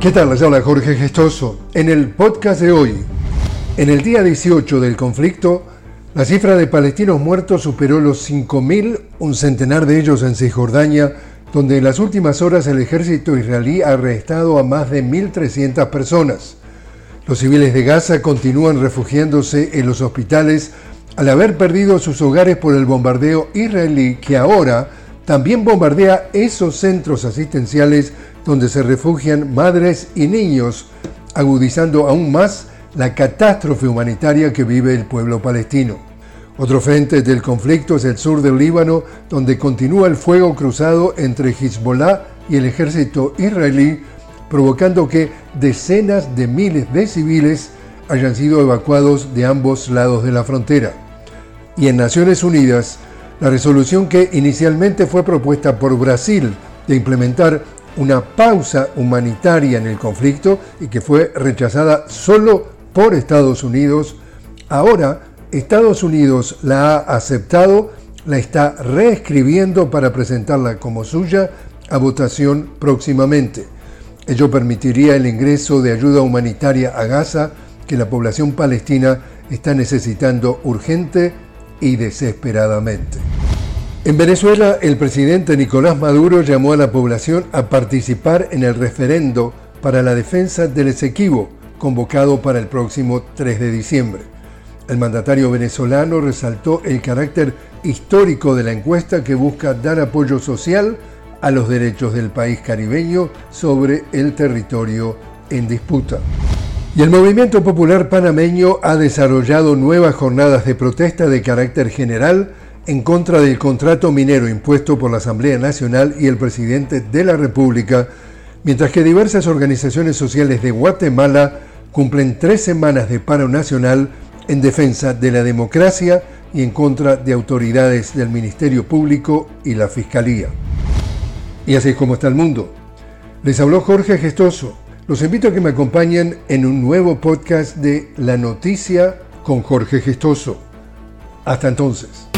¿Qué tal? Les habla Jorge Gestoso. En el podcast de hoy, en el día 18 del conflicto, la cifra de palestinos muertos superó los 5.000, un centenar de ellos en Cisjordania, donde en las últimas horas el ejército israelí ha arrestado a más de 1.300 personas. Los civiles de Gaza continúan refugiándose en los hospitales al haber perdido sus hogares por el bombardeo israelí que ahora también bombardea esos centros asistenciales donde se refugian madres y niños, agudizando aún más la catástrofe humanitaria que vive el pueblo palestino. Otro frente del conflicto es el sur del Líbano, donde continúa el fuego cruzado entre Hezbollah y el ejército israelí, provocando que decenas de miles de civiles hayan sido evacuados de ambos lados de la frontera. Y en Naciones Unidas, la resolución que inicialmente fue propuesta por Brasil de implementar una pausa humanitaria en el conflicto y que fue rechazada solo por Estados Unidos, ahora Estados Unidos la ha aceptado, la está reescribiendo para presentarla como suya a votación próximamente. Ello permitiría el ingreso de ayuda humanitaria a Gaza que la población palestina está necesitando urgente y desesperadamente. En Venezuela, el presidente Nicolás Maduro llamó a la población a participar en el referendo para la defensa del Esequibo, convocado para el próximo 3 de diciembre. El mandatario venezolano resaltó el carácter histórico de la encuesta que busca dar apoyo social a los derechos del país caribeño sobre el territorio en disputa. Y el movimiento popular panameño ha desarrollado nuevas jornadas de protesta de carácter general en contra del contrato minero impuesto por la Asamblea Nacional y el presidente de la República, mientras que diversas organizaciones sociales de Guatemala cumplen tres semanas de paro nacional en defensa de la democracia y en contra de autoridades del Ministerio Público y la Fiscalía. Y así es como está el mundo. Les habló Jorge Gestoso los invito a que me acompañen en un nuevo podcast de La Noticia con Jorge Gestoso. Hasta entonces.